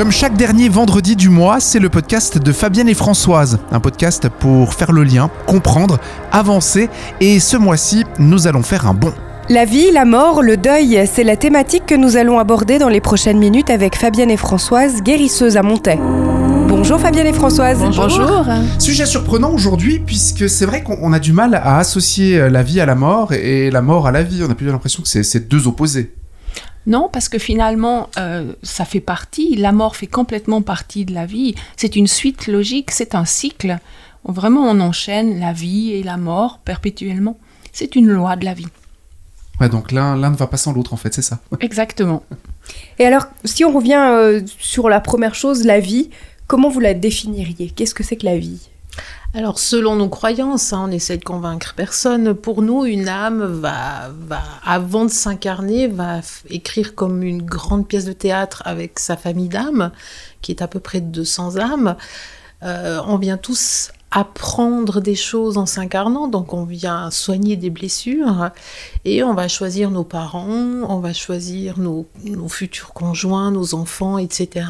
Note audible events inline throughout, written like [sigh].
Comme chaque dernier vendredi du mois, c'est le podcast de Fabienne et Françoise, un podcast pour faire le lien, comprendre, avancer, et ce mois-ci, nous allons faire un bond. La vie, la mort, le deuil, c'est la thématique que nous allons aborder dans les prochaines minutes avec Fabienne et Françoise, guérisseuses à Montaix. Bonjour Fabienne et Françoise. Bonjour. Sujet surprenant aujourd'hui, puisque c'est vrai qu'on a du mal à associer la vie à la mort et la mort à la vie. On a plus l'impression que c'est deux opposés. Non, parce que finalement, euh, ça fait partie, la mort fait complètement partie de la vie. C'est une suite logique, c'est un cycle. Vraiment, on enchaîne la vie et la mort perpétuellement. C'est une loi de la vie. Ouais, donc l'un ne va pas sans l'autre, en fait, c'est ça. [laughs] Exactement. Et alors, si on revient euh, sur la première chose, la vie, comment vous la définiriez? Qu'est-ce que c'est que la vie? Alors, selon nos croyances, hein, on essaie de convaincre personne. Pour nous, une âme va, va avant de s'incarner, va écrire comme une grande pièce de théâtre avec sa famille d'âmes, qui est à peu près de 200 âmes. Euh, on vient tous apprendre des choses en s'incarnant, donc on vient soigner des blessures et on va choisir nos parents, on va choisir nos, nos futurs conjoints, nos enfants, etc.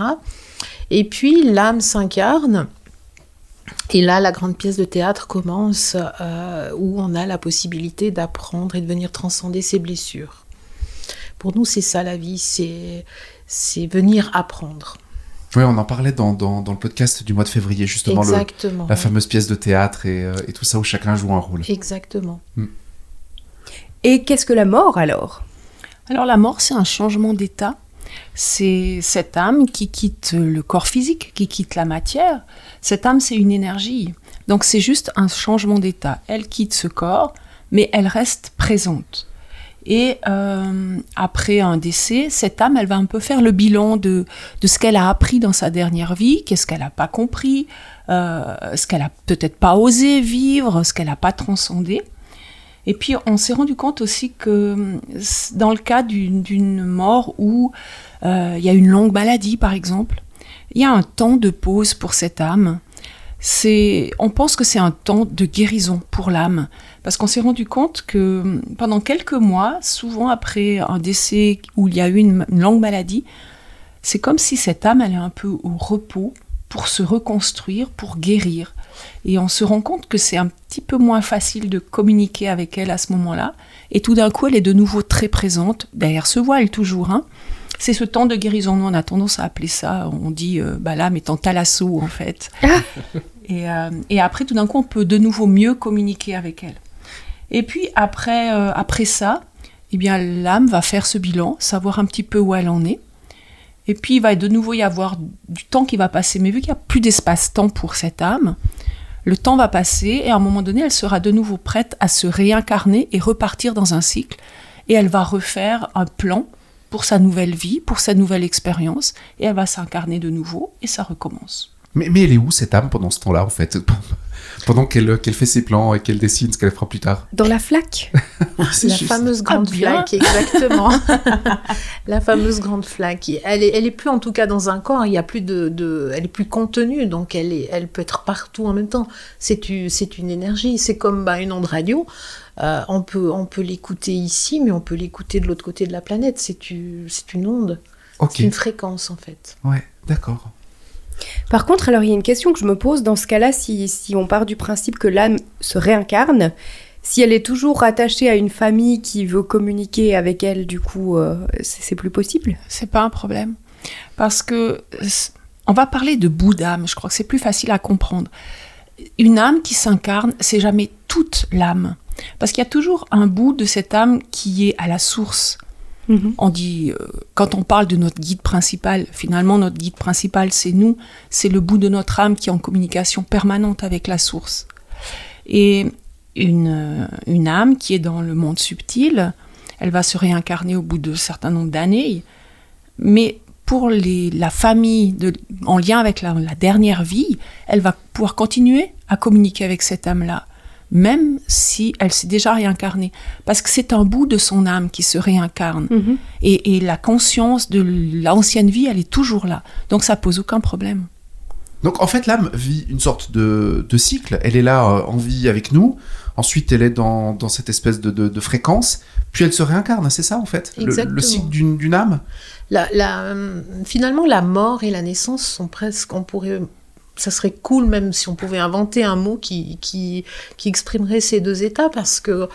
Et puis l'âme s'incarne et là, la grande pièce de théâtre commence euh, où on a la possibilité d'apprendre et de venir transcender ses blessures. Pour nous, c'est ça la vie, c'est, c'est venir apprendre. Oui, on en parlait dans, dans, le podcast du mois de février, justement, Exactement, la fameuse pièce de théâtre et, euh, et, tout ça où chacun joue un rôle. Exactement. Hmm. Et qu'est-ce que la mort alors? Alors la mort, c'est un changement d'état c'est cette âme qui quitte le corps physique, qui quitte la matière. Cette âme, c'est une énergie. Donc c'est juste un changement d'état. Elle quitte ce corps, mais elle reste présente. Et euh, après un décès, cette âme, elle va un peu faire le bilan de, ce qu'elle a appris dans sa dernière vie, qu'est-ce qu'elle n'a pas compris, euh, ce qu'elle a peut-être pas osé vivre, ce qu'elle n'a pas transcendé. Et puis on s'est rendu compte aussi que dans le cas d'une mort où euh, il y a une longue maladie par exemple, il y a un temps de pause pour cette âme. On pense que c'est un temps de guérison pour l'âme, parce qu'on s'est rendu compte que pendant quelques mois, souvent après un décès où il y a eu une, longue maladie, c'est comme si cette âme est un peu au repos pour se reconstruire, pour guérir. Et on se rend compte que c'est un petit peu moins facile de communiquer avec elle à ce moment-là. Et tout d'un coup, elle est de nouveau très présente, derrière ce voile toujours. Hein. C'est ce temps de guérison. Nous, on a tendance à appeler ça, on dit, euh, bah l'âme est en en fait. Ah. [laughs] Euh, et, après, tout d'un coup, on peut de nouveau mieux communiquer avec elle. Et puis, après, euh, après ça, eh bien, l'âme va faire ce bilan, savoir un petit peu où elle en est. Et puis, il va de nouveau y avoir du temps qui va passer. Mais vu qu'il n'y a plus d'espace-temps pour cette âme, le temps va passer et à un moment donné, elle sera de nouveau prête à se réincarner et repartir dans un cycle. Et elle va refaire un plan pour sa nouvelle vie, pour sa nouvelle expérience. Et elle va s'incarner de nouveau et ça recommence. Mais, mais elle est où cette âme pendant ce temps-là, en fait? Pendant qu'elle fait ses plans et qu'elle dessine ce qu'elle fera plus tard. Dans la flaque [laughs] La fameuse grande ah, flaque, exactement. [laughs] la fameuse grande flaque. Elle est, elle est plus en tout cas dans un corps, il y a plus de, elle est plus contenue, donc elle, est, elle peut être partout en même temps. C'est une énergie, c'est comme bah, une onde radio. Euh, on peut, on peut l'écouter ici, mais on peut l'écouter de l'autre côté de la planète. C'est une onde. C'est une fréquence en fait. Ouais, d'accord. Par contre, alors il y a une question que je me pose dans ce cas-là, si, si on part du principe que l'âme se réincarne, si elle est toujours rattachée à une famille qui veut communiquer avec elle, du coup, euh, c'est plus possible? C'est pas un problème. Parce que on va parler de bout d'âme, je crois que c'est plus facile à comprendre. Une âme qui s'incarne, c'est jamais toute l'âme. Parce qu'il y a toujours un bout de cette âme qui est à la source. Mhm. On dit, euh, quand on parle de notre guide principal, finalement, notre guide principal, c'est nous, c'est le bout de notre âme qui est en communication permanente avec la source. Et une, euh, une âme qui est dans le monde subtil, elle va se réincarner au bout de certain nombre d'années, mais pour les, la famille en lien avec la, la dernière vie, elle va pouvoir continuer à communiquer avec cette âme-là même si elle s'est déjà réincarnée. Parce que c'est un bout de son âme qui se réincarne. Mhm. Et, la conscience de l'ancienne vie, elle est toujours là. Donc ça pose aucun problème. Donc en fait, l'âme vit une sorte de, cycle. Elle est là euh, en vie avec nous. Ensuite, elle est dans, cette espèce de, fréquence. puis elle se réincarne, c'est ça en fait le, le cycle d'une âme? La, la, euh, finalement, la mort et la naissance sont presque, on pourrait, ça serait cool même si on pouvait inventer un mot qui, qui, qui exprimerait ces deux états, parce que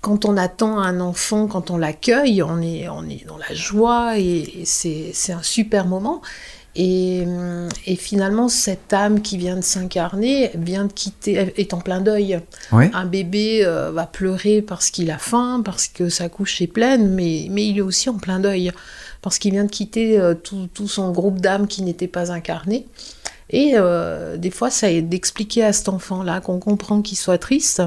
quand on attend un enfant, quand on l'accueille, on est, on est dans la joie et, et c'est un super moment. Et, hum, et finalement, cette âme qui vient de s'incarner vient de quitter, est en plein deuil. Un bébé euh, va pleurer parce qu'il a faim, parce que sa couche est pleine, mais, mais il est aussi en plein deuil, parce qu'il vient de quitter euh, tout, tout son groupe d'âmes qui n'était pas incarné. Et euh, des fois, ça aide d'expliquer à cet enfant-là qu'on comprend qu'il soit triste,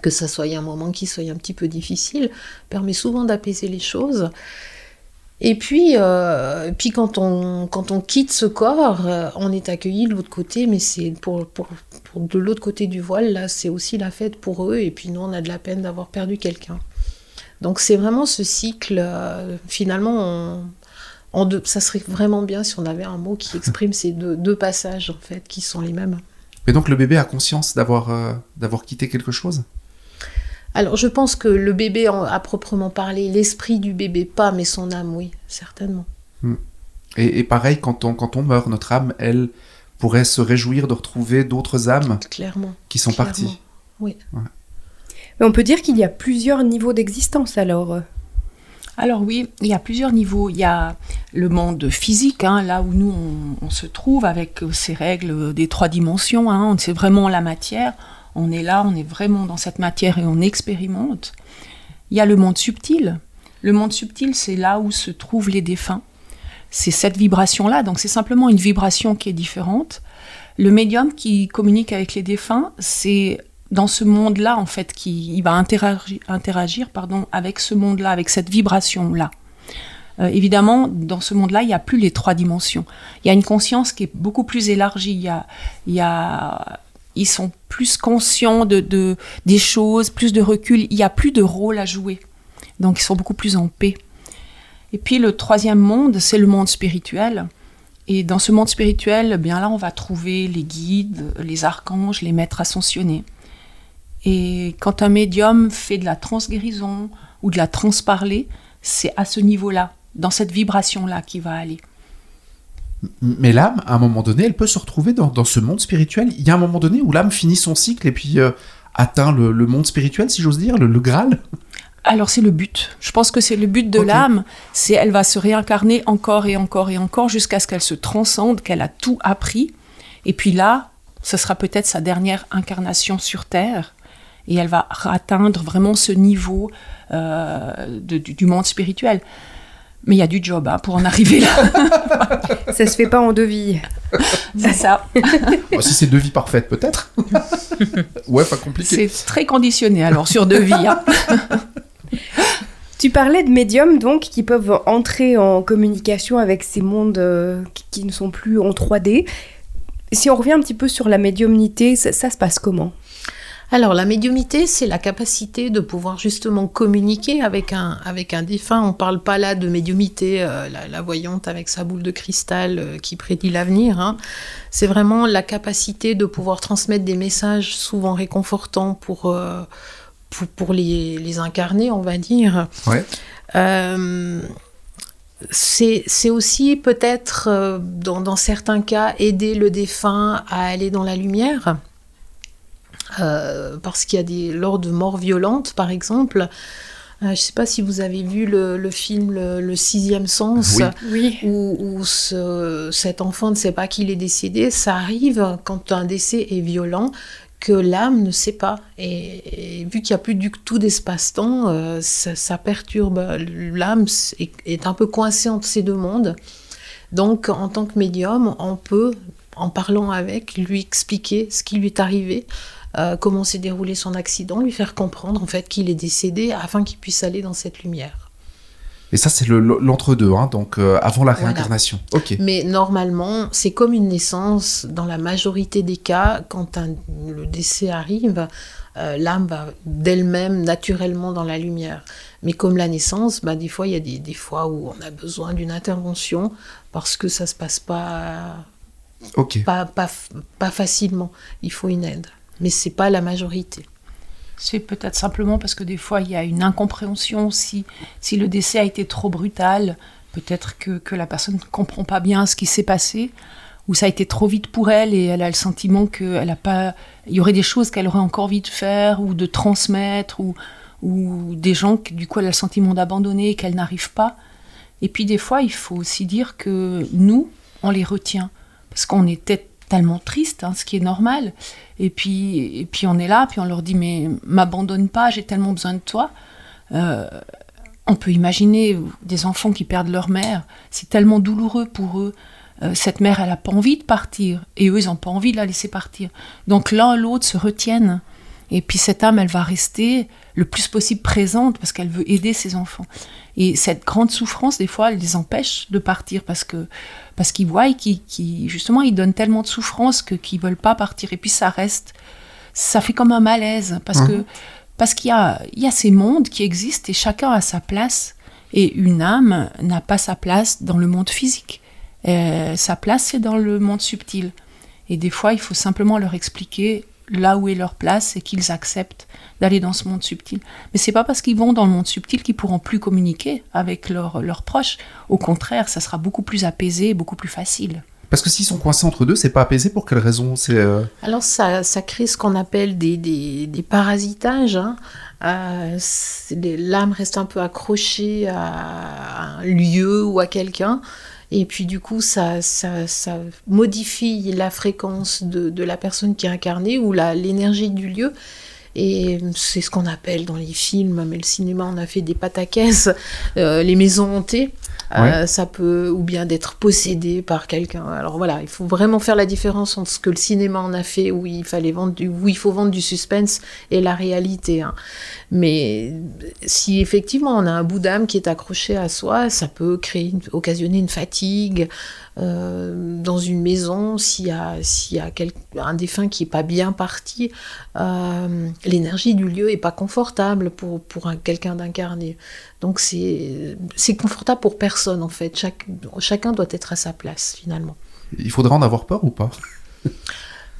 que ça soit un moment qui soit un petit peu difficile, permet souvent d'apaiser les choses. Et puis, euh, puis quand, on, quand on quitte ce corps, euh, on est accueilli de l'autre côté, mais c'est pour, pour, pour de l'autre côté du voile, là, c'est aussi la fête pour eux, et puis nous, on a de la peine d'avoir perdu quelqu'un. Donc c'est vraiment ce cycle, finalement, on- en deux, ça serait vraiment bien si on avait un mot qui exprime ces deux, deux passages, en fait, qui sont les mêmes. Et donc le bébé a conscience d'avoir euh, d'avoir quitté quelque chose? Alors, je pense que le bébé, en- à proprement parler, l'esprit du bébé, pas, mais son âme, oui, certainement. et, et pareil, quand on, quand on meurt, notre âme, elle, pourrait se réjouir de retrouver d'autres âmes Clairement. qui sont clairement. parties. Mais on peut dire qu'il y a plusieurs niveaux d'existence alors. Alors oui, il y a plusieurs niveaux. Il y a le monde physique, hein, là où nous on, on se trouve avec ces règles des trois dimensions. Hein, c'est vraiment la matière. On est là, on est vraiment dans cette matière et on expérimente. Il y a le monde subtil. Le monde subtil, c'est là où se trouvent les défunts. C'est cette vibration-là, donc c'est simplement une vibration qui est différente. Le médium qui communique avec les défunts, c'est dans ce monde-là, en fait, qui il va interagir, interagir pardon, avec ce monde-là, avec cette vibration-là. Euh, évidemment, dans ce monde-là, il n'y a plus les trois dimensions. Il y a une conscience qui est beaucoup plus élargie. Il y a, ils sont plus conscients de, des choses, plus de recul. Il n'y a plus de rôle à jouer. Donc, ils sont beaucoup plus en paix. Et puis, le troisième monde, c'est le monde spirituel. Et dans ce monde spirituel, eh bien là, on va trouver les guides, les archanges, les maîtres ascensionnés. Et quand un médium fait de la transguérison ou de la transparler, c'est à ce niveau-là, dans cette vibration-là qu'il va aller. Mais l'âme, à un moment donné, elle peut se retrouver dans, dans ce monde spirituel. Il y a un moment donné où l'âme finit son cycle et puis euh, atteint le, le monde spirituel, si j'ose dire, le, le Graal. Alors c'est le but. Je pense que c'est le but de l'âme. C'est elle va se réincarner encore et encore et encore jusqu'à ce qu'elle se transcende, qu'elle a tout appris. Et puis là, ce sera peut-être sa dernière incarnation sur Terre. Et elle va atteindre vraiment ce niveau euh, de- du, du monde spirituel. Mais il y a du job hein, pour en arriver là. [laughs] Ça se fait pas en deux vies. [laughs] c'est ça. Bon, si c'est deux vies parfaites, peut-être. [laughs] ouais, pas compliqué. C'est très conditionné alors sur deux vies. hein. Tu parlais de médiums donc qui peuvent entrer en communication avec ces mondes euh, qui, qui ne sont plus en 3D. Si on revient un petit peu sur la médiumnité, ça, ça se passe comment? Alors, la médiumité, c'est la capacité de pouvoir justement communiquer avec un, avec un défunt. On ne parle pas là de médiumité, euh, la, la voyante avec sa boule de cristal euh, qui prédit l'avenir. hein. C'est vraiment la capacité de pouvoir transmettre des messages souvent réconfortants pour, euh, pour, pour les, les incarner, on va dire. Ouais. C'est aussi peut-être, dans, dans certains cas, aider le défunt à aller dans la lumière. Euh, parce qu'il y a des lors de morts violentes, par exemple. euh, je ne sais pas si vous avez vu le, le film le, Le Sixième Sens, Oui. Où, où ce- cet enfant ne sait pas qu'il est décédé. Ça arrive quand un décès est violent que l'âme ne sait pas. Et, et vu qu'il n'y a plus du tout d'espace-temps, euh, ça, ça perturbe. L'âme est, est un peu coincée entre ces deux mondes. Donc, en tant que médium, on peut, en parlant avec, lui expliquer ce qui lui est arrivé, euh, comment s'est déroulé son accident, lui faire comprendre en fait qu'il est décédé afin qu'il puisse aller dans cette lumière. Et ça, c'est le- l'entre-deux, hein, donc euh, avant la Voilà. réincarnation. Ok. Mais normalement, c'est comme une naissance. Dans la majorité des cas, quand un- le décès arrive, euh, l'âme va d'elle-même naturellement dans la lumière. Mais comme la naissance, bah, des fois, il y a des, des fois où on a besoin d'une intervention parce que ça se passe pas, Ok. pas, pas, pas facilement. Il faut une aide. Mais c'est pas la majorité. C'est peut-être simplement parce que des fois il y a une incompréhension si, si le décès a été trop brutal. Peut-être que, que la personne ne comprend pas bien ce qui s'est passé, ou ça a été trop vite pour elle et elle a le sentiment qu'il a pas, il y aurait des choses qu'elle aurait encore envie de faire ou de transmettre, ou, ou des gens que du coup elle a le sentiment d'abandonner qu'elle n'arrive pas. Et puis des fois il faut aussi dire que nous, on les retient parce qu'on était tellement triste, hein, ce qui est normal. Et puis, et puis on est là, puis on leur dit mais m'abandonne pas, j'ai tellement besoin de toi. Euh, on peut imaginer des enfants qui perdent leur mère, c'est tellement douloureux pour eux. Euh, cette mère, elle n'a pas envie de partir, et eux, ils n'ont pas envie de la laisser partir. Donc l'un l'autre se retiennent. Et puis cette âme, elle va rester le plus possible présente parce qu'elle veut aider ses enfants. Et cette grande souffrance, des fois, elle les empêche de partir parce que parce qu'ils voient qu'ils, justement, ils donnent tellement de souffrance que qu'ils veulent pas partir. Et puis ça reste, ça fait comme un malaise parce Mhm. que parce qu'il y a il y a ces mondes qui existent et chacun a sa place. Et une âme n'a pas sa place dans le monde physique. Euh, sa place, c'est dans le monde subtil. Et des fois, il faut simplement leur expliquer là où est leur place et qu'ils acceptent d'aller dans ce monde subtil. Mais c'est pas parce qu'ils vont dans le monde subtil qu'ils pourront plus communiquer avec leurs leurs proches. Au contraire, ça sera beaucoup plus apaisé, beaucoup plus facile. Parce que s'ils sont coincés entre deux, c'est pas apaisé pour quelle raison? C'est euh, Alors ça, ça crée ce qu'on appelle des, des, des parasitages. hein. Euh, L'âme reste un peu accrochée à un lieu ou à quelqu'un. Et puis du coup, ça, ça, ça modifie la fréquence de, de la personne qui est incarnée ou l'énergie du lieu. Et c'est ce qu'on appelle dans les films, mais le cinéma, on a fait des pataquès, euh, les maisons hantées. Euh, ça peut, ou bien d'être possédé par quelqu'un. Alors voilà, il faut vraiment faire la différence entre ce que le cinéma en a fait, où il fallait vendre du, où il faut vendre du suspense, et la réalité. hein. Mais si effectivement on a un bout d'âme qui est accroché à soi, ça peut créer, occasionner une fatigue euh, dans une maison. S'il y a, s'il y a un défunt qui est pas bien parti, euh, l'énergie du lieu est pas confortable pour pour un- quelqu'un d'incarné. Donc c'est c'est confortable pour personne en fait. Chaque, chacun doit être à sa place finalement. il faudrait en avoir peur ou pas?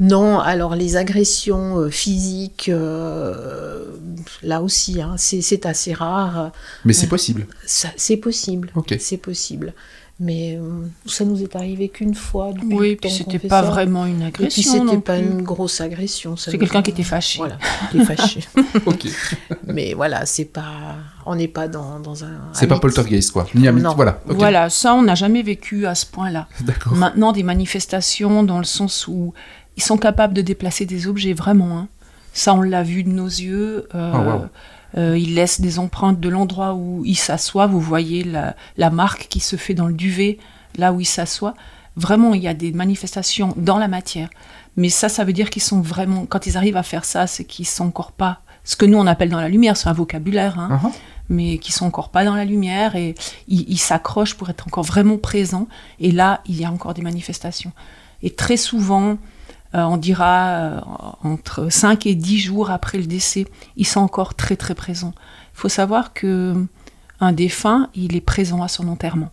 Non, alors les agressions euh, physiques, euh, là aussi, hein, c'est c'est assez rare. Mais c'est possible. Ça- C'est possible. C'est possible. Mais euh, ça nous est arrivé qu'une fois. depuis Oui, le puis c'était pas vraiment une Et puis agression. c'était pas plus. une grosse agression. ça C'est quelqu'un qui était fâché. Voilà, qui est fâché. [laughs] ok. Mais voilà, c'est pas, on n'est pas dans, dans un. C'est pas poltergeist quoi. Ni Non. Voilà. Voilà, ça, on n'a jamais vécu à ce point-là. D'accord. Maintenant, des manifestations dans le sens où ils sont capables de déplacer des objets, vraiment. hein. Ça, on l'a vu de nos yeux. euh, Ah, wow. euh, ils laissent des empreintes de l'endroit où ils s'assoient. Vous voyez la, la marque qui se fait dans le duvet, là où ils s'assoient. Vraiment, il y a des manifestations dans la matière. Mais ça, ça veut dire qu'ils sont vraiment... Quand ils arrivent à faire ça, c'est qu'ils sont encore pas... Ce que nous, on appelle dans la lumière, c'est un vocabulaire. hein Uh-huh. mais qui sont encore pas dans la lumière et ils s'accrochent pour être encore vraiment présents. Et là, il y a encore des manifestations. Et très souvent, on dira euh, entre 5 et 10 jours après le décès, ils sont encore très très présents. Il faut savoir que un défunt, il est présent à son enterrement.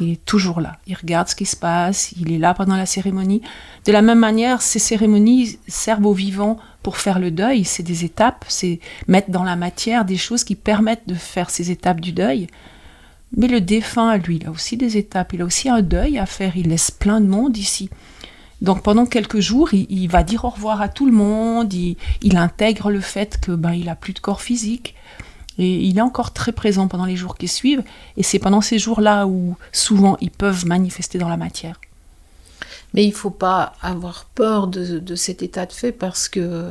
Il est toujours là. Il regarde ce qui se passe. Il est là pendant la cérémonie. De la même manière, ces cérémonies servent aux vivants pour faire le deuil. C'est des étapes. C'est mettre dans la matière des choses qui permettent de faire ces étapes du deuil. Mais le défunt, lui, il a aussi des étapes. Il a aussi un deuil à faire. Il laisse plein de monde ici. Donc pendant quelques jours, il, va dire au revoir à tout le monde. Il, intègre le fait que ben il a plus de corps physique. Et il est encore très présent pendant les jours qui suivent. Et c'est pendant ces jours-là où souvent ils peuvent manifester dans la matière. Mais il faut pas avoir peur de, cet état de fait parce que,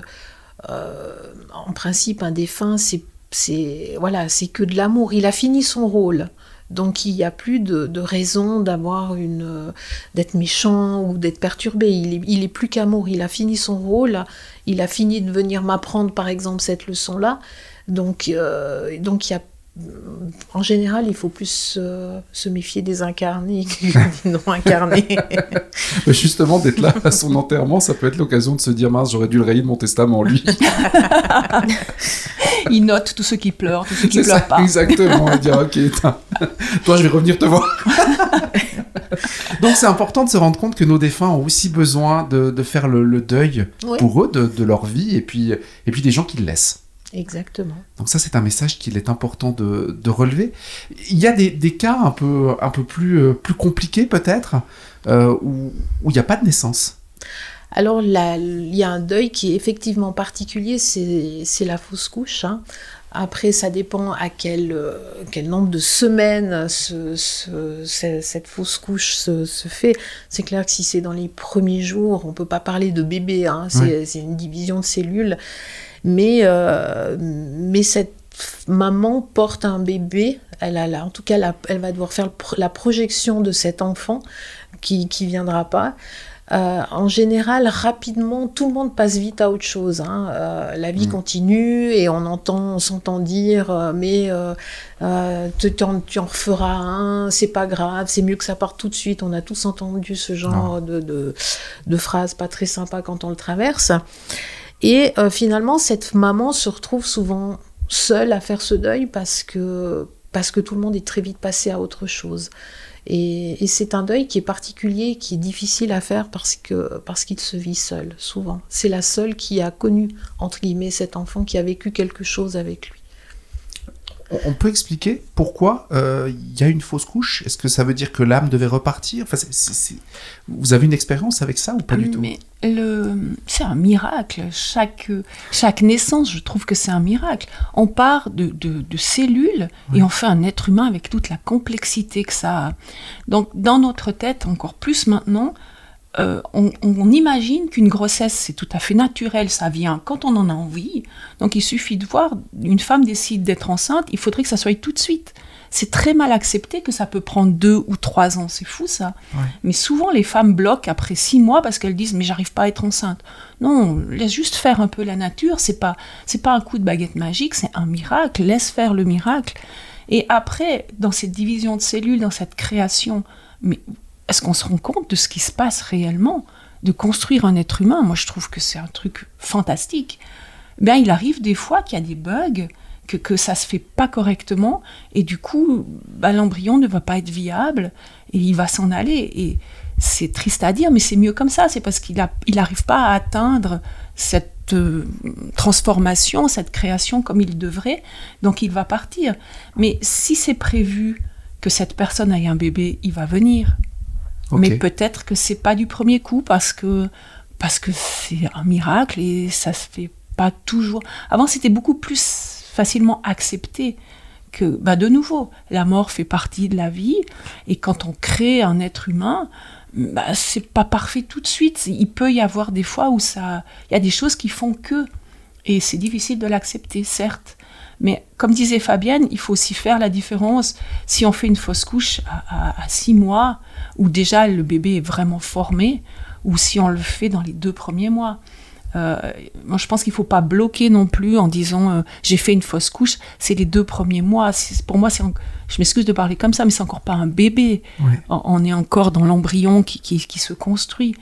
euh, en principe, un défunt, c'est, voilà, c'est que de l'amour. Il a fini son rôle. Donc il n'y a plus de, de raison d'avoir une euh, d'être méchant ou d'être perturbé. Il est, plus qu'amour. Il a fini son rôle. Il a fini de venir m'apprendre, par exemple, cette leçon-là. Donc, euh, donc il y a en général, il faut plus euh, se méfier des incarnés que des [laughs] non incarnés. [laughs] Mais justement, d'être là à son enterrement, ça peut être l'occasion de se dire mince, j'aurais dû le rayer de mon testament, lui. [laughs] Il note tous ceux qui pleurent, tous ceux qui pleurent ça, pas. exactement. Et dire ok, toi, je vais revenir te voir. Donc c'est important de se rendre compte que nos défunts ont aussi besoin de, de faire le, le deuil Oui. pour eux de, de leur vie et puis, et puis des gens qu'ils laissent. Exactement. Donc ça, c'est un message qu'il est important de, de relever. Il y a des, des cas un peu, un peu plus, euh, plus compliqués peut-être, euh, où où il n'y a pas de naissance. Alors, là, il y a un deuil qui est effectivement particulier, c'est la fausse couche. hein. Après, ça dépend à quel, euh, quel nombre de semaines ce- ce- ce- cette fausse couche se, se fait. C'est clair que si c'est dans les premiers jours, on peut pas parler de bébé, hein, c'est c'est une division de cellules. Mais, euh, mais cette maman porte un bébé, elle a en tout cas, elle va devoir faire la projection de cet enfant qui qui viendra pas. Euh, en général, rapidement, tout le monde passe vite à autre chose. hein. Euh, la vie Mm. continue et on entend, on s'entend dire, euh, mais tu, tu en, tu en referas un, c'est pas grave, c'est mieux que ça parte tout de suite. On a tous entendu ce genre de, de, de phrases pas très sympas quand on le traverse. Et euh, finalement, cette maman se retrouve souvent seule à faire ce deuil parce que, tout le monde est très vite passé à autre chose. Et, c'est un deuil qui est particulier, qui est difficile à faire parce parce qu'il se vit seul, souvent. C'est la seule qui a connu, entre guillemets, cet enfant qui a vécu quelque chose avec lui. On- peut expliquer pourquoi euh, il y a une fausse couche? Est-ce que ça veut dire que l'âme devait repartir? Enfin, Vous avez une expérience avec ça ou pas du tout? Mais le, c'est un miracle. Chaque, chaque naissance, je trouve que c'est un miracle. On part de, de, de cellules et on fait un être humain avec toute la complexité que ça a. Donc, dans notre tête, encore plus maintenant, euh, on, on imagine qu'une grossesse, c'est tout à fait naturel, ça vient quand on en a envie. Donc, il suffit de voir, une femme décide d'être enceinte, il faudrait que ça soit tout de suite. C'est très mal accepté que ça peut prendre deux ou trois ans, c'est fou ça. Ouais. Mais souvent, les femmes bloquent après six mois parce qu'elles disent mais j'arrive pas à être enceinte. Non, laisse juste faire un peu la nature. C'est pas c'est pas un coup de baguette magique, c'est un miracle. Laisse faire le miracle. Et après, dans cette division de cellules, dans cette création, mais est-ce qu'on se rend compte de ce qui se passe réellement De construire un être humain, moi je trouve que c'est un truc fantastique. Ben, il arrive des fois qu'il y a des bugs, que, que ça se fait pas correctement, et du coup, ben, l'embryon ne va pas être viable, et il va s'en aller. Et c'est triste à dire, mais c'est mieux comme ça. C'est parce qu'il n'arrive il pas à atteindre cette euh, transformation, cette création comme il devrait, donc il va partir. Mais si c'est prévu que cette personne ait un bébé, il va venir. Mais peut-être que c'est pas du premier coup parce que parce que c'est un miracle et ça se fait pas toujours. Avant, c'était beaucoup plus facilement accepté que, bah, de nouveau, la mort fait partie de la vie et quand on crée un être humain, bah, c'est pas parfait tout de suite. Il peut y avoir des fois où ça, il y a des choses qui font que, et c'est difficile de l'accepter, certes. Mais comme disait Fabienne, il faut aussi faire la différence si on fait une fausse couche à, à- à six mois, où déjà le bébé est vraiment formé, ou si on le fait dans les deux premiers mois. Euh, moi, je pense qu'il faut pas bloquer non plus en disant euh, j'ai fait une fausse couche. C'est les deux premiers mois. Pour moi, c'est en- je m'excuse de parler comme ça, mais c'est encore pas un bébé. On- est encore dans l'embryon qui, qui, qui se construit.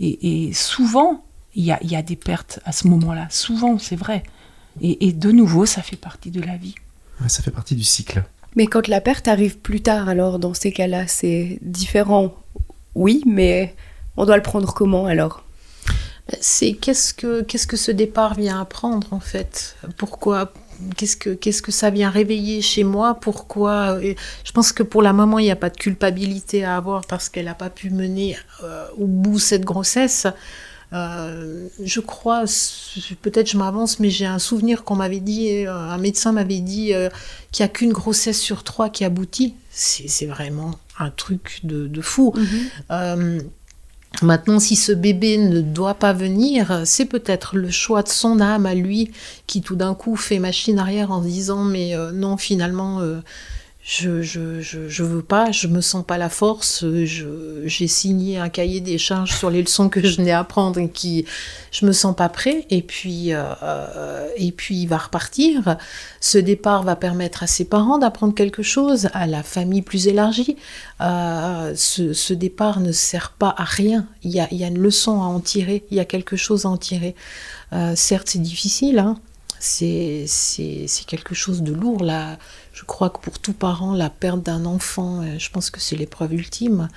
Et, et souvent, il y a, il y a des pertes à ce moment-là. Souvent, c'est vrai. Et, et de nouveau, ça fait partie de la vie. Ouais, Ça fait partie du cycle. Mais quand la perte arrive plus tard, alors dans ces cas-là, c'est différent. Oui, mais on doit le prendre comment alors? C'est qu'est-ce que qu'est-ce que ce départ vient apprendre en fait? Pourquoi Qu'est-ce que qu'est-ce que ça vient réveiller chez moi? Pourquoi Et Je pense que pour la maman, il n'y a pas de culpabilité à avoir parce qu'elle n'a pas pu mener euh, au bout cette grossesse. Euh, je crois, peut-être je m'avance, mais j'ai un souvenir qu'on m'avait dit, euh, un médecin m'avait dit euh, qu'il n'y a qu'une grossesse sur trois qui aboutit. C'est vraiment un truc de, de fou. Euh, Maintenant, si ce bébé ne doit pas venir, c'est peut-être le choix de son âme à lui qui tout d'un coup fait machine arrière en se disant mais euh, non finalement euh, je, je, je, je veux pas, je me sens pas la force, je, j'ai signé un cahier des charges sur les leçons que je n'ai à apprendre et qui je me sens pas prêt et puis euh, euh, et puis il va repartir. Ce départ va permettre à ses parents d'apprendre quelque chose, à la famille plus élargie. Euh, ce, ce départ ne sert pas à rien. Il y a, il y a une leçon à en tirer, il y a quelque chose à en tirer. Euh, certes, c'est difficile, hein. C'est quelque chose de lourd. Là, je crois que pour tout parent, la perte d'un enfant, je pense que c'est l'épreuve ultime.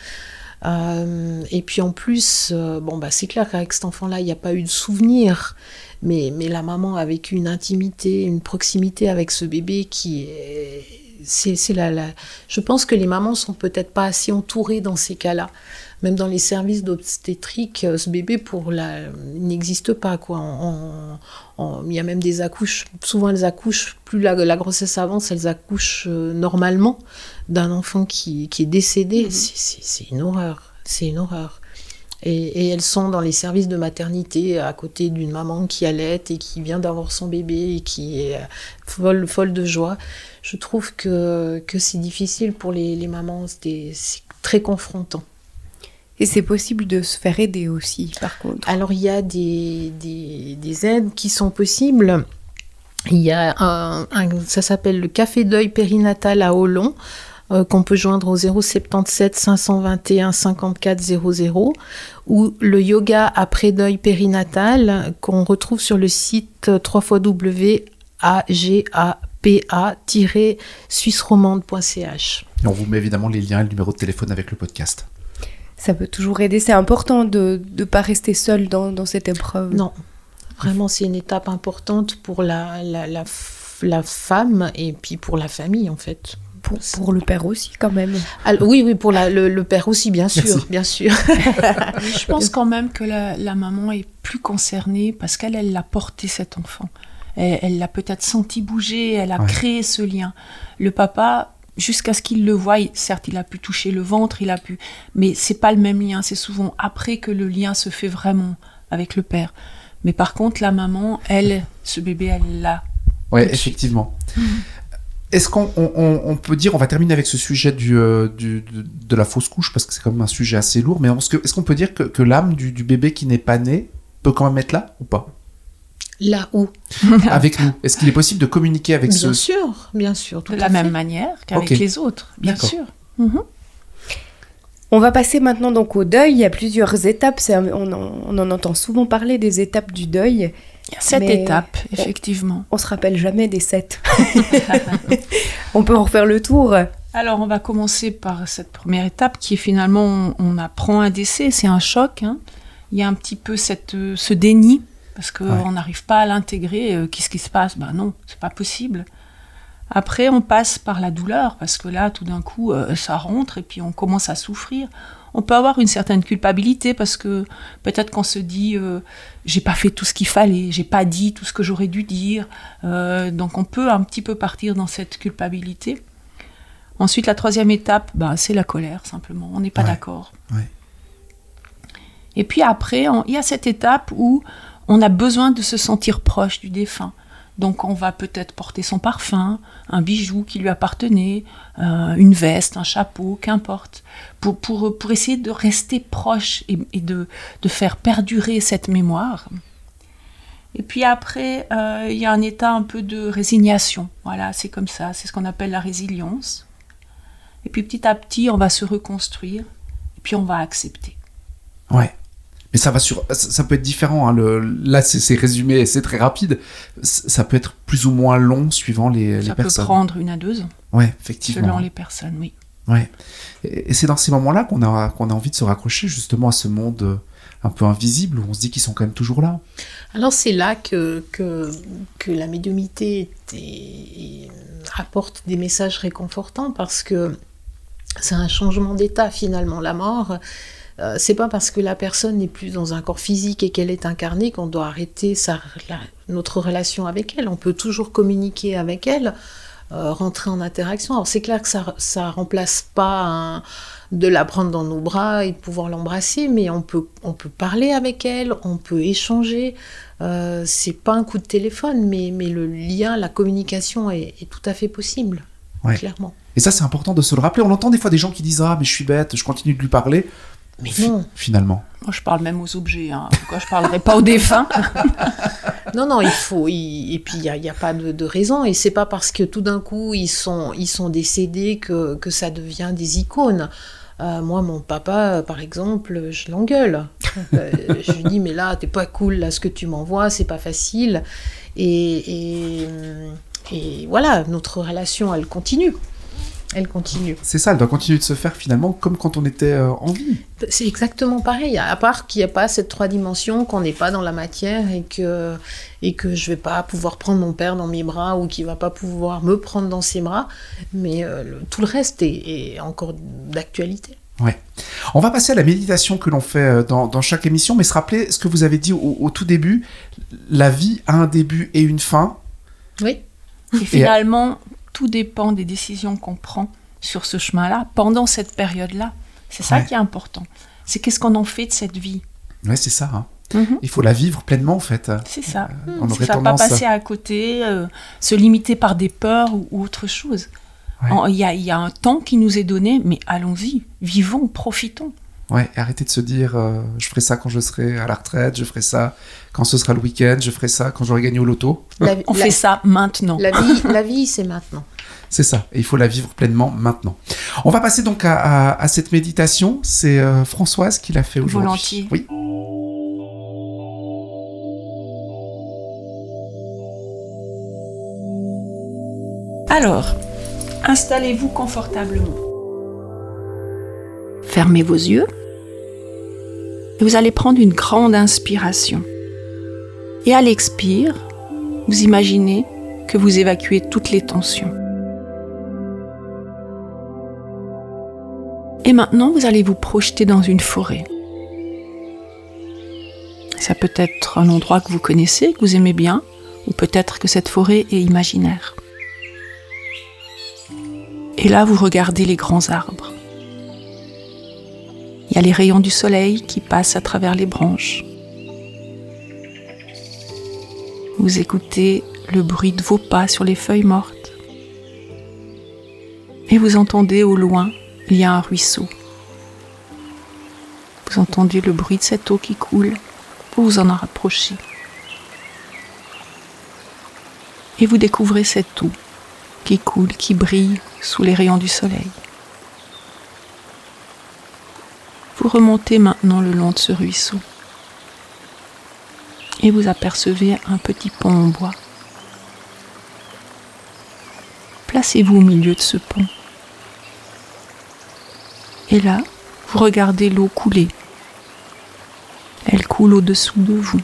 Euh, et puis en plus, euh, bon, bah, c'est clair qu'avec cet enfant-là, il n'y a pas eu de souvenir, mais, mais la maman a vécu une intimité, une proximité avec ce bébé qui est. C'est, la, Je pense que les mamans sont peut-être pas assez entourées dans ces cas-là. Même dans les services d'obstétrique, euh, ce bébé pour la, n'existe pas quoi. il y a même des accouches. Souvent elles accouchent. Plus la, la grossesse avance, elles accouchent normalement d'un enfant qui, qui, est décédé, mhm. c'est une horreur. C'est une horreur. Et, elles sont dans les services de maternité à côté d'une maman qui allait et qui vient d'avoir son bébé et qui est euh, folle, folle de joie. Je trouve que, que c'est difficile pour les, les mamans, c'est très confrontant. Et c'est possible de se faire aider aussi, par contre. Alors il y a des, des, des aides qui sont possibles. Il y a un, ça s'appelle le café deuil périnatal à Olon. Euh, qu'on peut joindre au 077 521 54 00 ou le yoga après deuil périnatal qu'on retrouve sur le site www.agapa-suisseromande.ch. On vous met évidemment les liens et le numéro de téléphone avec le podcast. Ça peut toujours aider. C'est important de ne pas rester seul dans, dans, cette épreuve. Non, vraiment c'est une étape importante pour la, la, la, la femme et puis pour la famille en fait. Pour, le père aussi, quand même. oui, oui, pour le, père aussi, bien sûr, bien sûr. [laughs] je pense quand même que la, maman est plus concernée parce qu'elle, elle a porté cet enfant. Elle l'a peut-être senti bouger, elle a créé ce lien. Le papa, jusqu'à ce qu'il le voie, certes, il a pu toucher le ventre, il a pu, mais c'est pas le même lien. C'est souvent après que le lien se fait vraiment avec le père. Mais par contre, la maman, elle, ce bébé, elle l'a. Oui, effectivement. [laughs] Est-ce qu'on peut dire, on va terminer avec ce sujet euh, du, de, la fausse couche, parce que c'est quand même un sujet assez lourd, mais est-ce qu'on peut dire que, l'âme du, bébé qui n'est pas né peut quand même être là ou pas? Là où [laughs] Avec nous. Est-ce qu'il est possible de communiquer avec bien ce... Bien sûr, bien sûr. de la même manière qu'avec les autres, bien sûr. Mhm. On va passer maintenant donc au deuil. Il y a plusieurs étapes. On on en entend souvent parler des étapes du deuil. Il y a sept étapes, effectivement. On, se rappelle jamais des sept. [laughs] [laughs] on peut en refaire le tour. Alors, on va commencer par cette première étape qui est finalement, on, apprend un décès, c'est un choc. Hein. Il y a un petit peu cette, euh, ce déni, parce qu'on n'arrive pas à l'intégrer. Euh, qu'est-ce qui se passe? Ben non, c'est pas possible. Après, on passe par la douleur, parce que là, tout d'un coup, euh, ça rentre et puis on commence à souffrir on peut avoir une certaine culpabilité parce que peut-être qu'on se dit euh, j'ai pas fait tout ce qu'il fallait, j'ai pas dit tout ce que j'aurais dû dire. Euh, donc on peut un petit peu partir dans cette culpabilité. Ensuite, la troisième étape, bah, c'est la colère simplement. On n'est pas d'accord. Et puis après, il y a cette étape où on a besoin de se sentir proche du défunt. Donc on va peut-être porter son parfum, un bijou qui lui appartenait, euh, une veste, un chapeau, qu'importe, pour, pour, pour, essayer de rester proche et, de, de, faire perdurer cette mémoire. Et puis après, euh, il y a un état un peu de résignation. Voilà, c'est comme ça, c'est ce qu'on appelle la résilience. Et puis petit à petit, on va se reconstruire, et puis on va accepter. Ouais. Mais ça va sur, ça, peut être différent. Hein, le, là, c'est résumé, c'est très rapide. Ça peut être plus ou moins long suivant les, les personnes. Ça peut prendre une à deux ans. Ouais, effectivement. Selon les personnes, oui. Ouais. Et, c'est dans ces moments-là qu'on a, qu'on a envie de se raccrocher justement à ce monde euh, un peu invisible où on se dit qu'ils sont quand même toujours là. Alors c'est là que, que, que la médiumité apporte des messages réconfortants parce que c'est un changement d'état finalement. La mort, euh, c'est pas parce que la personne n'est plus dans un corps physique et qu'elle est incarnée qu'on doit arrêter notre relation avec elle. On peut toujours communiquer avec elle, euh, rentrer en interaction. Alors c'est clair que ça, ça remplace pas de la prendre dans nos bras et de pouvoir l'embrasser, mais on peut, on peut parler avec elle, on peut échanger. Euh, c'est pas un coup de téléphone, mais, mais le lien, la communication est, tout à fait possible, clairement. Et ça, c'est important de se le rappeler. On entend des fois des gens qui disent Ah, mais je suis bête, je continue de lui parler. Mais non. Finalement. Moi, je parle même aux objets. Hein. Pourquoi je parlerai pas aux défunts [laughs] Non, non, il faut. et puis, il n'y a, pas de, raison. Et c'est pas parce que tout d'un coup, ils sont, ils sont décédés que, que ça devient des icônes. Euh, moi, mon papa, par exemple, je l'engueule. Euh, je lui dis, mais là, t'es pas cool, là, ce que tu m'envoies, c'est pas facile. Et, et, et voilà, notre relation, elle continue. Elle continue. C'est ça, elle doit continuer de se faire finalement comme quand on était euh, en vie. C'est exactement pareil, à part qu'il n'y a pas cette trois dimensions, qu'on n'est pas dans la matière et que, et que je vais pas pouvoir prendre mon père dans mes bras ou qu'il va pas pouvoir me prendre dans ses bras, mais euh, le- tout le reste est, est encore d'actualité. Ouais. On va passer à la méditation que l'on fait euh, dans, dans chaque émission, mais se rappeler ce que vous avez dit au, au tout début. La vie a un début et une fin. Oui, Et finalement, tout dépend des décisions qu'on prend sur ce chemin-là, pendant cette période-là. C'est ça Ouais. qui est important. C'est qu'est-ce qu'on en fait de cette vie. Ouais, c'est ça. hein. Mhm. Il faut la vivre pleinement en fait. C'est ça. On C'est aurait ça, pas tendance. passer à côté, euh, se limiter par des peurs ou, ou autre chose. Ouais. Y, il y a un temps qui nous est donné, mais allons-y, vivons, profitons. Ouais, et arrêtez de se dire euh, je ferai ça quand je serai à la retraite, je ferai ça quand ce sera le week-end, je ferai ça quand j'aurai gagné au loto. la, On la- fait ça maintenant. la vie, la vie c'est maintenant. [laughs] C'est ça, et il faut la vivre pleinement maintenant. On va passer donc à, à- à cette méditation. C'est euh, Françoise qui l'a fait aujourd'hui. Volontiers. Oui. Alors, installez-vous confortablement. Fermez vos yeux. Et vous allez prendre une grande inspiration. Et à l'expire, vous imaginez que vous évacuez toutes les tensions. Et maintenant, vous allez vous projeter dans une forêt. Ça peut être un endroit que vous connaissez, que vous aimez bien, ou peut-être que cette forêt est imaginaire. Et là, vous regardez les grands arbres. Il y a les rayons du soleil qui passent à travers les branches. Vous écoutez le bruit de vos pas sur les feuilles mortes. Et vous entendez au loin, il y a un ruisseau. Vous entendez le bruit de cette eau qui coule. Vous vous en rapprochez. Et vous découvrez cette eau qui coule, qui brille sous les rayons du soleil. Vous remontez maintenant le long de ce ruisseau et vous apercevez un petit pont en bois. Placez-vous au milieu de ce pont. Et là, vous regardez l'eau couler. Elle coule au-dessous de vous.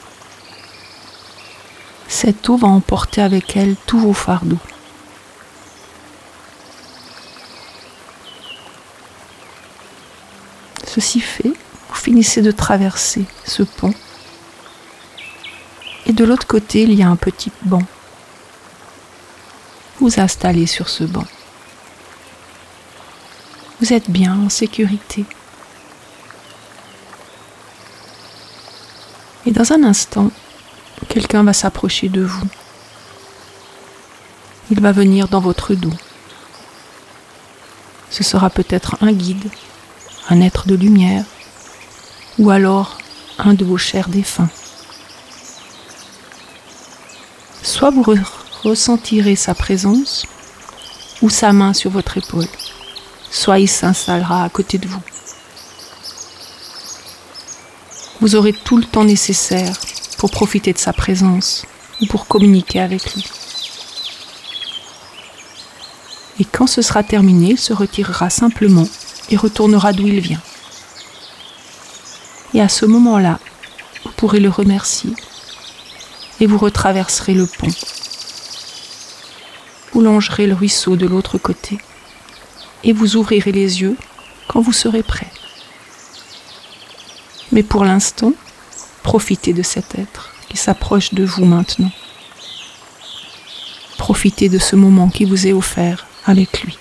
Cette eau va emporter avec elle tous vos fardeaux. Ceci fait, vous finissez de traverser ce pont. Et de l'autre côté, il y a un petit banc. Vous installez sur ce banc. Vous êtes bien en sécurité. Et dans un instant, quelqu'un va s'approcher de vous. Il va venir dans votre dos. Ce sera peut-être un guide, un être de lumière, ou alors un de vos chers défunts. Soit vous re- ressentirez sa présence, ou sa main sur votre épaule, soit il s'installera à côté de vous. Vous aurez tout le temps nécessaire pour profiter de sa présence ou pour communiquer avec lui. Et quand ce sera terminé, il se retirera simplement et retournera d'où il vient. Et à ce moment-là, vous pourrez le remercier et vous retraverserez le pont. Vous longerez le ruisseau de l'autre côté et vous ouvrirez les yeux quand vous serez prêt. Mais pour l'instant, profitez de cet être qui s'approche de vous maintenant. Profitez de ce moment qui vous est offert avec lui.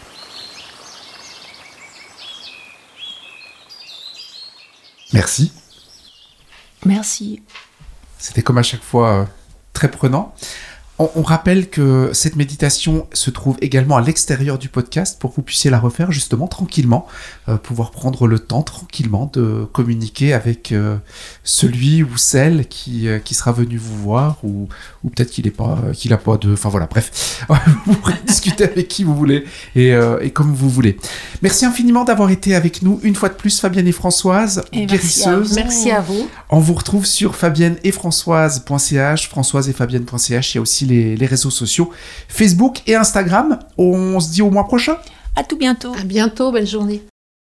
Merci. Merci. C'était comme à chaque fois euh, très prenant. On, on rappelle que cette méditation se trouve également à l'extérieur du podcast pour que vous puissiez la refaire justement tranquillement, euh, pouvoir prendre le temps tranquillement de communiquer avec euh, celui ou celle qui, euh, qui sera venu vous voir ou, ou peut-être qu'il est pas qu'il a pas de enfin voilà bref [laughs] vous pourrez discuter avec qui vous voulez et, et comme vous voulez. Merci infiniment d'avoir été avec nous une fois de plus Fabienne et Françoise Et guérisseuse. Merci à vous. On vous retrouve sur fabienne et françoise.ch, françoise et fabienne.ch. Il y a aussi les, les réseaux sociaux Facebook et Instagram. On se dit au mois prochain. À tout bientôt. À bientôt. Belle journée.